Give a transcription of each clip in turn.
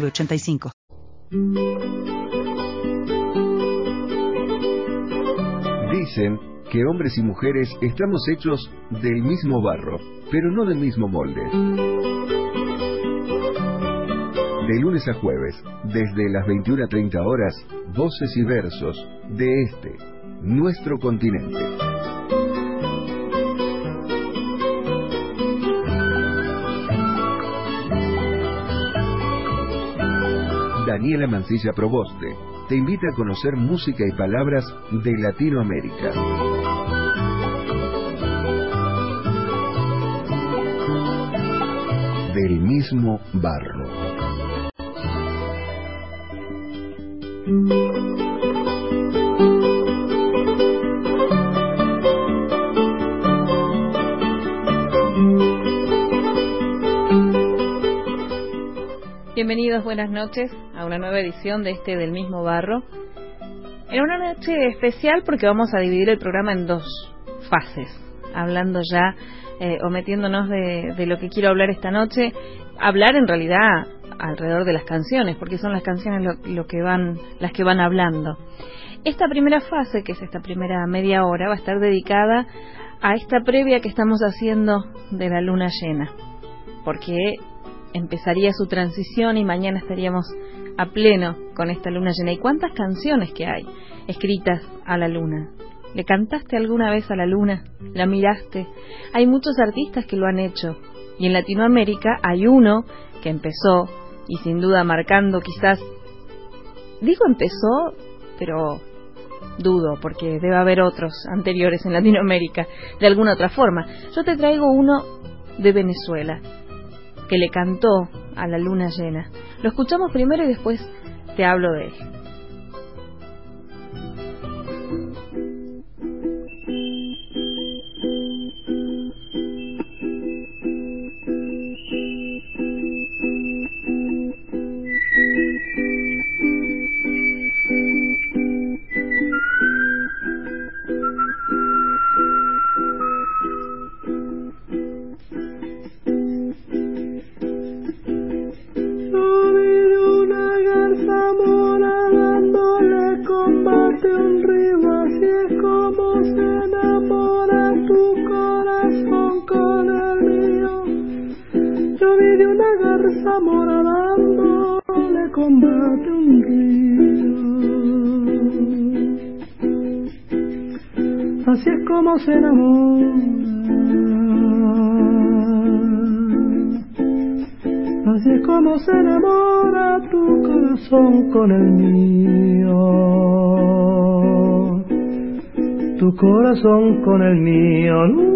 906985. Dicen que hombres y mujeres estamos hechos del mismo barro, pero no del mismo molde. De lunes a jueves, desde las 21.30 horas, voces y versos de este, nuestro continente. Daniela Mancilla Proboste te invita a conocer música y palabras de Latinoamérica. Del mismo barro. Bienvenidos, buenas noches a una nueva edición de este del mismo barro. En una noche especial porque vamos a dividir el programa en dos fases, hablando ya eh, o metiéndonos de, lo que quiero hablar esta noche, hablar en realidad alrededor de las canciones, porque son las canciones lo, que van, las que van hablando. Esta primera fase, que es esta primera media hora, va a estar dedicada a esta previa que estamos haciendo de la luna llena, porque empezaría su transición y mañana estaríamos a pleno con esta luna llena. ¿Y cuántas canciones que hay escritas a la luna? ¿Le cantaste alguna vez a la luna? ¿La miraste? Hay muchos artistas que lo han hecho. Y en Latinoamérica hay uno que empezó y sin duda marcando quizás, digo empezó, pero dudo porque debe haber otros anteriores en Latinoamérica de alguna otra forma. Yo te traigo uno de Venezuela, que le cantó a la luna llena. Lo escuchamos primero y después te hablo de él. Se enamora. Así como se enamora tu corazón con el mío. Tu corazón con el mío.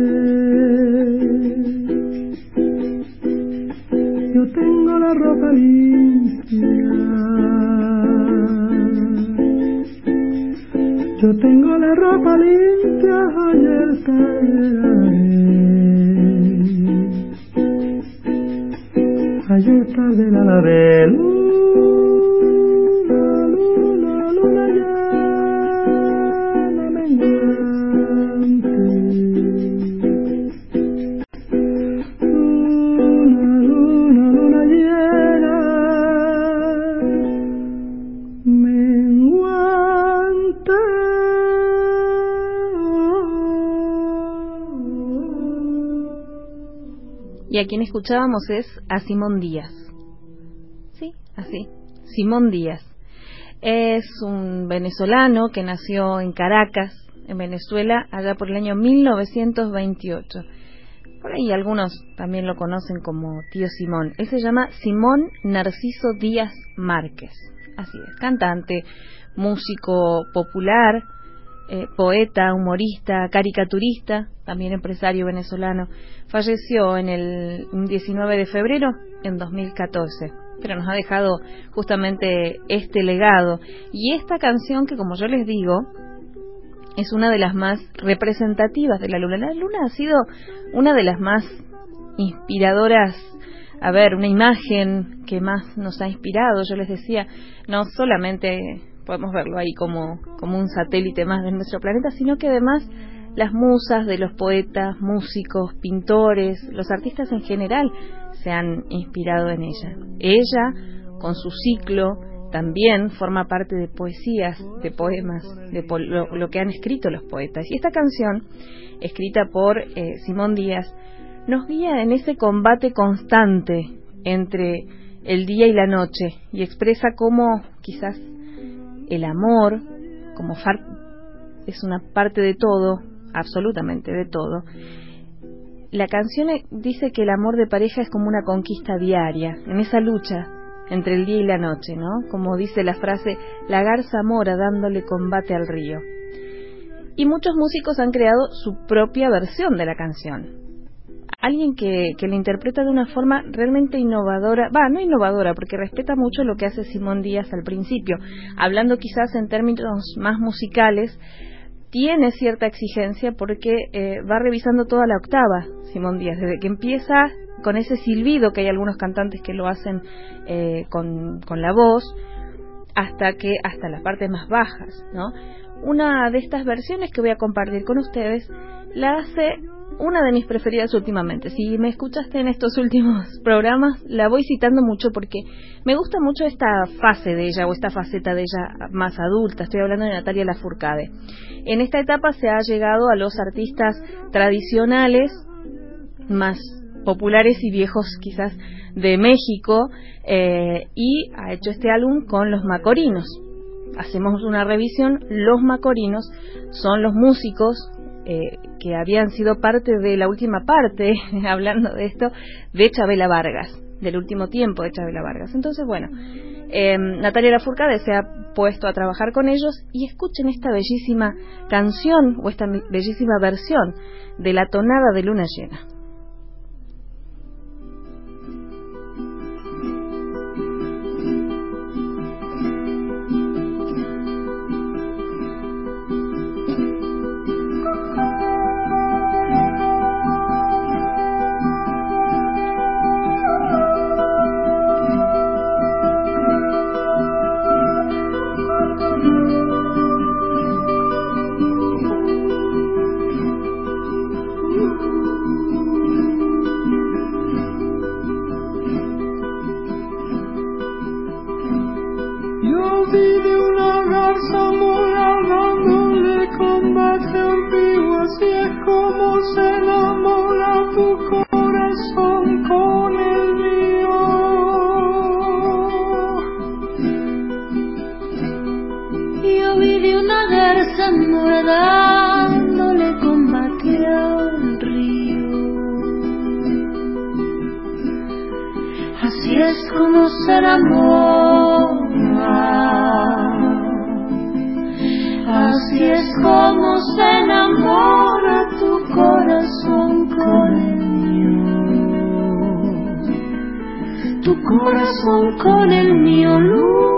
a quien escuchábamos es a Simón Díaz. Sí, así. Simón Díaz. Es un venezolano que nació en Caracas, en Venezuela, allá por el año 1928. Por ahí algunos también lo conocen como tío Simón. Él se llama Simón Narciso Díaz Márquez. Así es, cantante, músico popular, eh, poeta, humorista, caricaturista, también empresario venezolano. Falleció en el 19 de febrero en 2014, pero nos ha dejado justamente este legado y esta canción que como yo les digo es una de las más representativas de la luna. La luna ha sido una de las más inspiradoras a ver, una imagen que más nos ha inspirado, yo les decía, no solamente podemos verlo ahí como, como un satélite más de nuestro planeta, sino que además las musas de los poetas, músicos, pintores, los artistas en general se han inspirado en ella. Ella, con su ciclo, también forma parte de poesías, de poemas, de po lo, que han escrito los poetas. Y esta canción, escrita por eh, Simón Díaz, nos guía en ese combate constante entre el día y la noche y expresa cómo quizás el amor, como es una parte de todo, absolutamente de todo, la canción dice que el amor de pareja es como una conquista diaria, en esa lucha entre el día y la noche, ¿no? Como dice la frase, la garza mora dándole combate al río. Y muchos músicos han creado su propia versión de la canción. Alguien que, que la interpreta de una forma realmente innovadora, va, no innovadora, porque respeta mucho lo que hace Simón Díaz al principio, hablando quizás en términos más musicales, tiene cierta exigencia porque eh, va revisando toda la octava, Simón Díaz, desde que empieza con ese silbido, que hay algunos cantantes que lo hacen eh, con, con la voz, hasta que hasta las partes más bajas, ¿no? Una de estas versiones que voy a compartir con ustedes la hace una de mis preferidas últimamente. Si me escuchaste en estos últimos programas, la voy citando mucho porque me gusta mucho esta fase de ella o esta faceta de ella más adulta. Estoy hablando de Natalia Lafourcade. En esta etapa se ha llegado a los artistas tradicionales más populares y viejos quizás de México eh, y ha hecho este álbum con los Macorinos. Hacemos una revisión, los Macorinos son los músicos eh, que habían sido parte de la última parte, hablando de esto, de Chabela Vargas, del último tiempo de Chabela Vargas. Entonces, bueno, eh, Natalia Lafourcade se ha puesto a trabajar con ellos y escuchen esta bellísima canción o esta bellísima versión de la tonada de luna llena. río. Así es como se enamora, así es como se enamora tu corazón con el mío. Tu corazón con el mío, luz.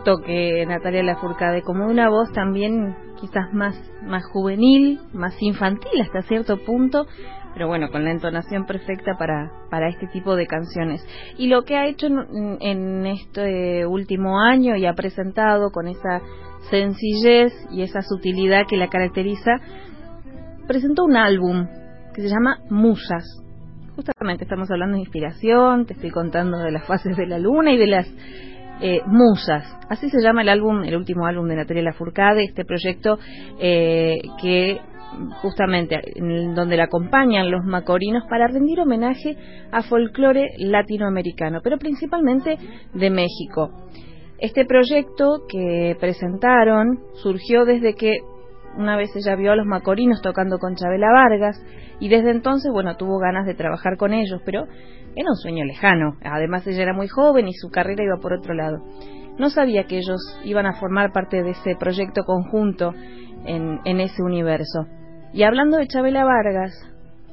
Tiene ese toque Natalia Lafourcade, como una voz también quizás más, más juvenil, más infantil hasta cierto punto, pero bueno, con la entonación perfecta para, para este tipo de canciones. Y lo que ha hecho en, en este último año y ha presentado con esa sencillez y esa sutilidad que la caracteriza, presentó un álbum que se llama Musas. Justamente estamos hablando de inspiración, te estoy contando de las fases de la luna y de las eh, Musas. Así se llama el álbum, el último álbum de Natalia Lafourcade, este proyecto eh, que justamente en donde la acompañan los macorinos para rendir homenaje a folclore latinoamericano, pero principalmente de México. Este proyecto que presentaron surgió desde que una vez ella vio a los macorinos tocando con Chabela Vargas y desde entonces, bueno, tuvo ganas de trabajar con ellos, pero era un sueño lejano. Además, ella era muy joven y su carrera iba por otro lado. No sabía que ellos iban a formar parte de ese proyecto conjunto en, en ese universo. Y hablando de Chabela Vargas,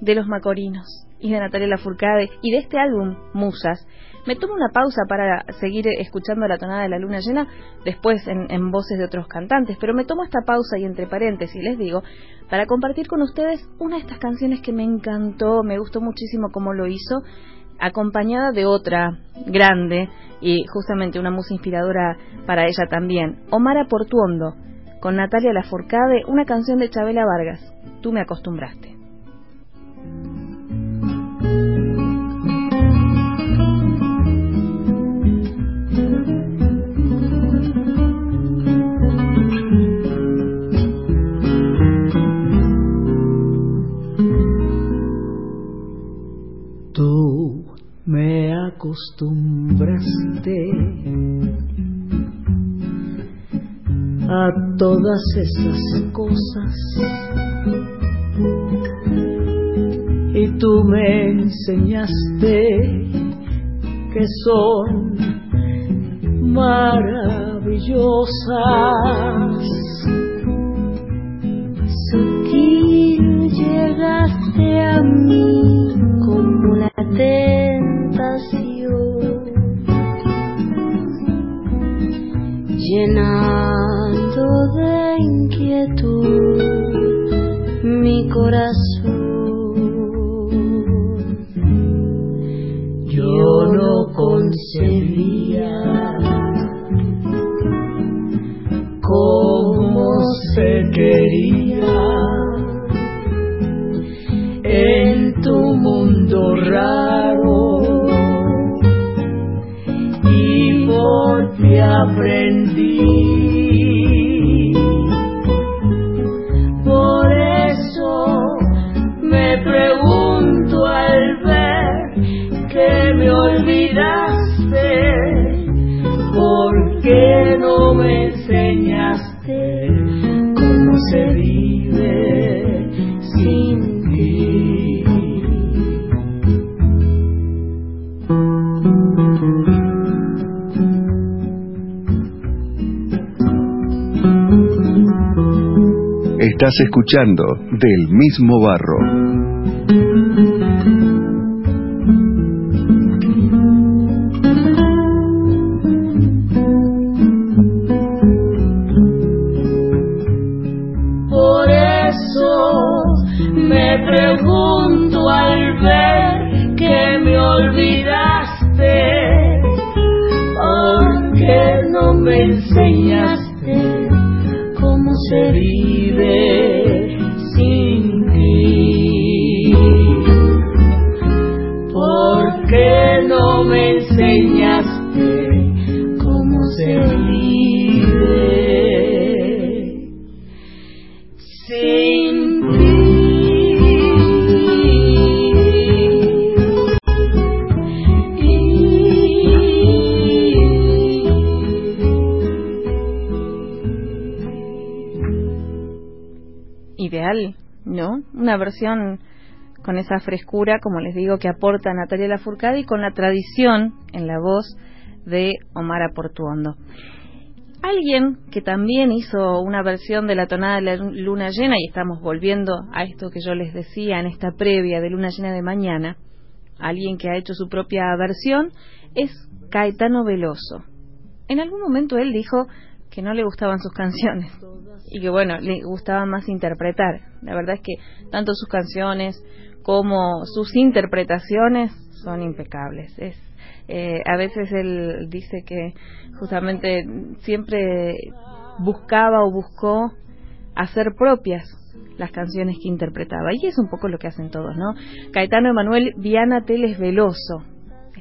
de los Macorinos y de Natalia Lafourcade y de este álbum Musas, me tomo una pausa para seguir escuchando la tonada de la luna llena, después en, voces de otros cantantes, pero me tomo esta pausa y entre paréntesis les digo, para compartir con ustedes una de estas canciones que me encantó, me gustó muchísimo cómo lo hizo, acompañada de otra grande y justamente una musa inspiradora para ella también, Omara Portuondo, con Natalia Lafourcade, una canción de Chabela Vargas, Tú me acostumbraste. Acostumbraste a todas esas cosas y tú me enseñaste que son maravillosas. Sutil llegaste a mí como la llenando de inquietud mi corazón. Yo no concebía cómo se quería raro y por ti aprendí Estás escuchando Del mismo barro. Una versión con esa frescura, como les digo, que aporta Natalia Lafourcade y con la tradición en la voz de Omar Portuondo. Alguien que también hizo una versión de la tonada de la luna llena, y estamos volviendo a esto que yo les decía en esta previa de luna llena de mañana, alguien que ha hecho su propia versión, es Caetano Veloso. en algún momento él dijo que no le gustaban sus canciones y que bueno, le gustaba más interpretar. La verdad es que tanto sus canciones como sus interpretaciones son impecables. Es, eh, a veces él dice que justamente siempre buscaba o buscó hacer propias las canciones que interpretaba. Y es un poco lo que hacen todos, ¿no? Caetano Emanuel Viana Teles Veloso,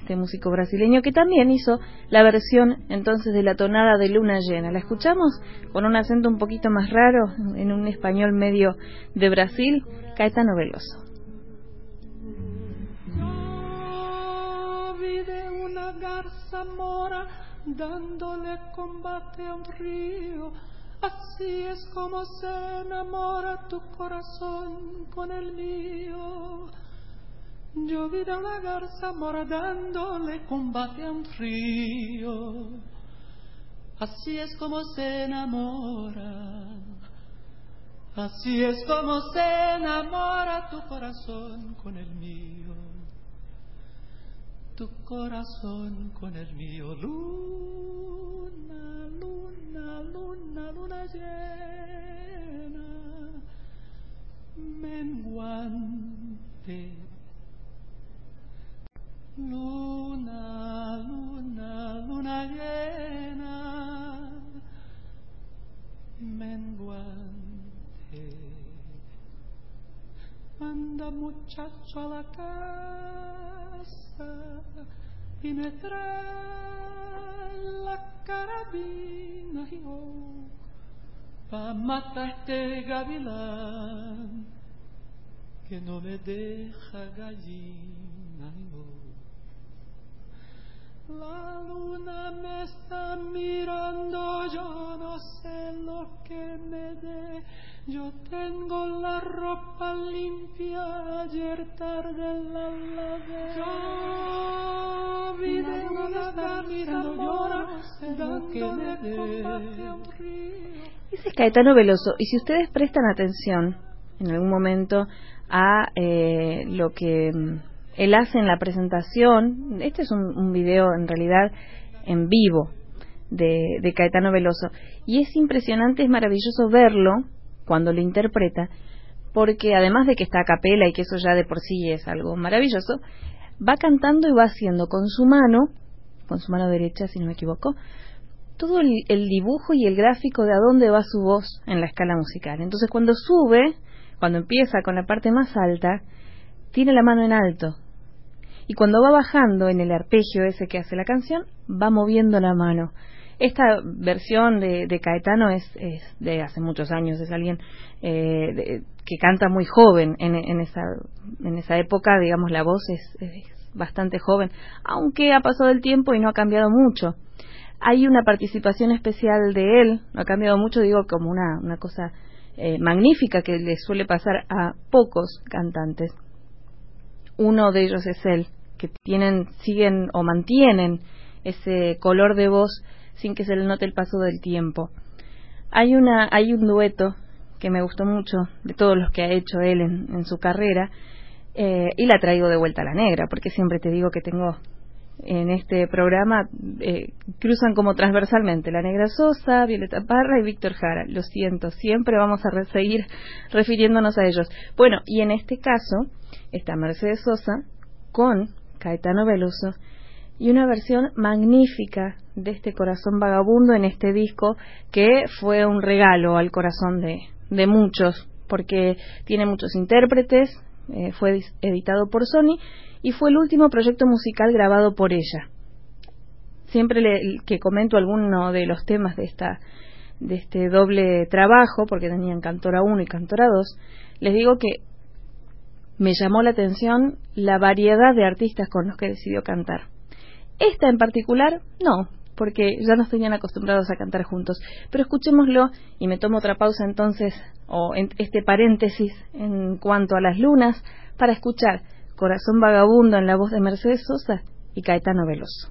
este músico brasileño que también hizo la versión entonces de la tonada de Luna Llena. ¿La escuchamos? Con un acento un poquito más raro, en un español medio de Brasil, Caetano Veloso. dándole combate a un río Así es como se enamora tu corazón con el mío. Yo vi a una garza mora dándole combate a un río. Así es como se enamora. Así es como se enamora tu corazón con el mío. Tu corazón con el mío. Luna, luna luna, luna, luna llena, menguante. Luna, luna, luna llena, menguante. Manda muchacho a la casa y me trae la carabina y oh, pa matar este gavilán que no me deja gallina oh. La luna me está mirando, yo no sé lo que me dé. Yo tengo la ropa limpia, ayer tarde la lavé. Yo vi de una mirando, yo que me dé. Ese es Caetano Veloso. Y si ustedes prestan atención en algún momento a eh, lo que mm, él hace en la presentación, este es un, video en realidad en vivo de, de, Caetano Veloso, y es impresionante, es maravilloso verlo cuando lo interpreta, porque además de que está a capela y que eso ya de por sí es algo maravilloso, va cantando y va haciendo con su mano, con su mano derecha si no me equivoco, todo el, el dibujo y el gráfico de a dónde va su voz en la escala musical. Entonces cuando sube, cuando empieza con la parte más alta, tiene la mano en alto, y cuando va bajando en el arpegio ese que hace la canción, va moviendo la mano. Esta versión de, Caetano es, de hace muchos años, es alguien eh, que canta muy joven en, en, esa, en esa época, digamos, la voz es, bastante joven, aunque ha pasado el tiempo y no ha cambiado mucho. Hay una participación especial de él, no ha cambiado mucho, digo, como una, una cosa eh, magnífica que le suele pasar a pocos cantantes. Uno de ellos es él, que tienen, siguen o mantienen ese color de voz sin que se le note el paso del tiempo. Hay, una, hay un dueto que me gustó mucho de todos los que ha hecho él en, su carrera eh, y la traigo de vuelta a la negra, porque siempre te digo que tengo en este programa eh, cruzan como transversalmente la Negra Sosa, Violeta Parra y Víctor Jara. Lo siento, siempre vamos a seguir refiriéndonos a ellos. Bueno, y en este caso está Mercedes Sosa con Caetano Veloso, y una versión magnífica de este corazón vagabundo en este disco que fue un regalo al corazón de, muchos, porque tiene muchos intérpretes, eh, fue editado por Sony y fue el último proyecto musical grabado por ella. Siempre que comento alguno de los temas de esta de este doble trabajo, porque tenían Cantora 1 y Cantora 2, les digo que me llamó la atención la variedad de artistas con los que decidió cantar. Esta en particular, no, porque ya nos tenían acostumbrados a cantar juntos. Pero escuchémoslo y me tomo otra pausa entonces, o en este paréntesis en cuanto a las lunas, para escuchar Corazón Vagabundo en la voz de Mercedes Sosa y Caetano Veloso.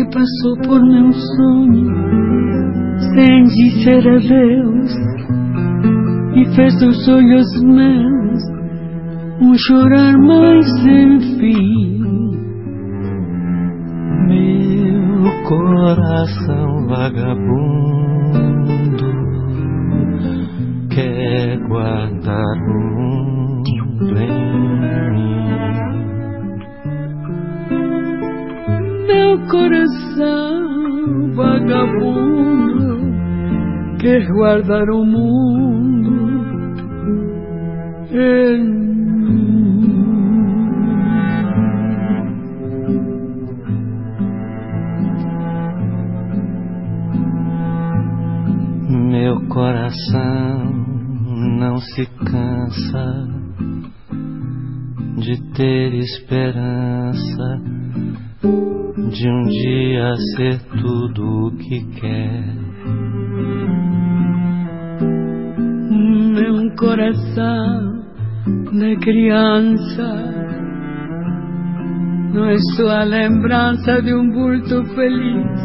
que passou por meu sonho sem dizer adeus e fez dos olhos meus um chorar mais fim. Meu coração vagabundo quer guardar o coração vagabundo quer guardar o mundo em. Meu coração não se cansa de ter esperança de um dia ser tudo o que quer. Meu coração de criança não é só a lembrança de um vulto feliz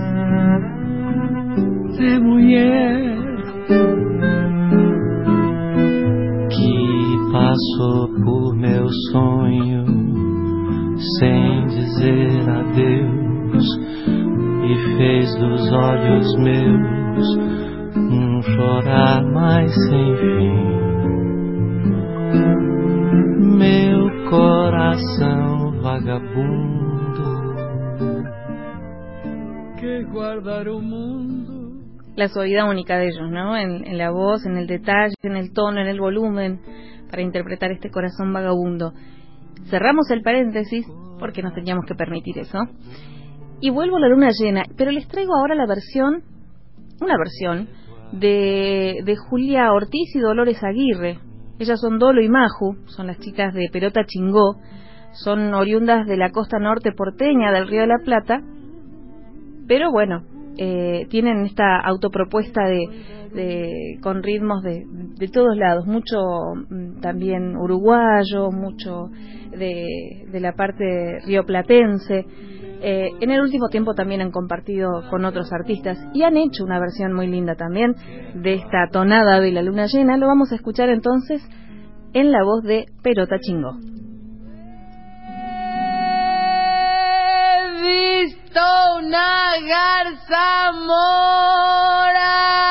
de mulher que passou por meu sonho sem dizer adeus e fez dos olhos meus um chorar mais sem fim. Meu coração vagabundo que guardar o mundo la suavidad única de ellos, ¿no? En, en, la voz, en el detalle, en el tono, en el volumen, para interpretar este corazón vagabundo. Cerramos el paréntesis porque nos teníamos que permitir eso. Y vuelvo a la luna llena, pero les traigo ahora la versión, una versión, de, de Julia Ortiz y Dolores Aguirre. Ellas son Dolo y Maju, son las chicas de Perota Chingó, son oriundas de la costa norte porteña del Río de la Plata, pero bueno, eh, tienen esta autopropuesta de, de con ritmos de, de, todos lados, mucho mm, también uruguayo, mucho de, de la parte rioplatense. Eh, en el último tiempo también han compartido con otros artistas y han hecho una versión muy linda también de esta tonada de la luna llena. Lo vamos a escuchar entonces en la voz de Perota Chingo. visto una garza mora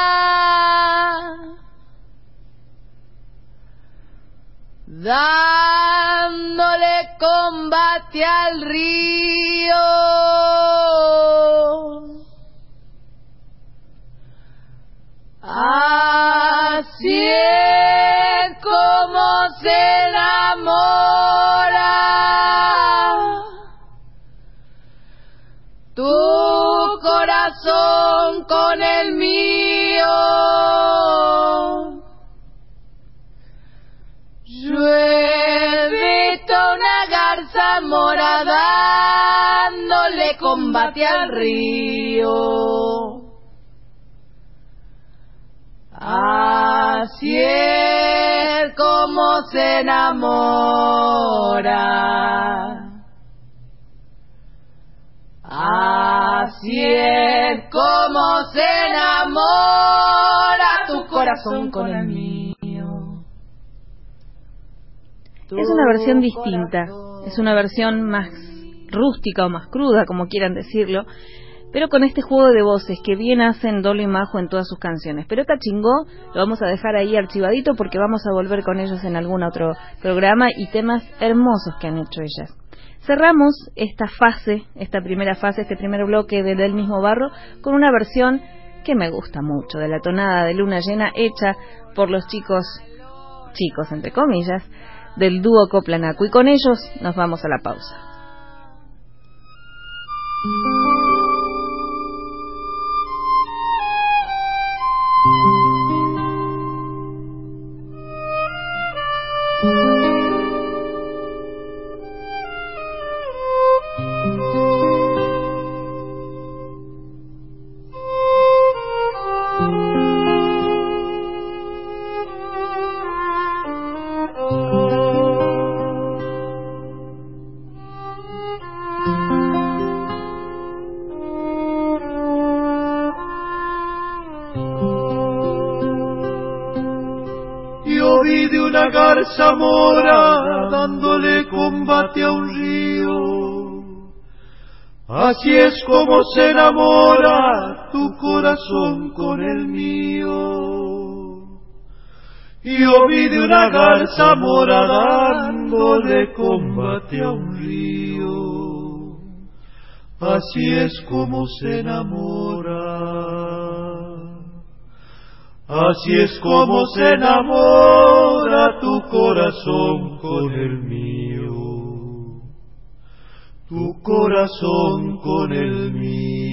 dándole combate al río. Así es como se enamora. tu corazón con el mío. Morada dándole combate al río. Así es como se enamora. Así es como se enamora tu corazón con el mío. Es una versión distinta, es una versión más rústica o más cruda, como quieran decirlo, pero con este juego de voces que bien hacen Dolo y Majo en todas sus canciones. Pero esta chingó, lo vamos a dejar ahí archivadito porque vamos a volver con ellos en algún otro programa y temas hermosos que han hecho ellas. Cerramos esta fase, esta primera fase, este primer bloque de Del mismo barro, con una versión que me gusta mucho, de la tonada de luna llena hecha por los chicos, chicos entre comillas, del dúo Coplanaco. Y con ellos nos vamos a la pausa. Zamora dándole combate a un río. Así es como se enamora tu corazón con el mío. Yo vi de una garza mora dándole combate a un río. Así es como se enamora. Así es como se enamora tu corazón con el mío, tu corazón con el mío.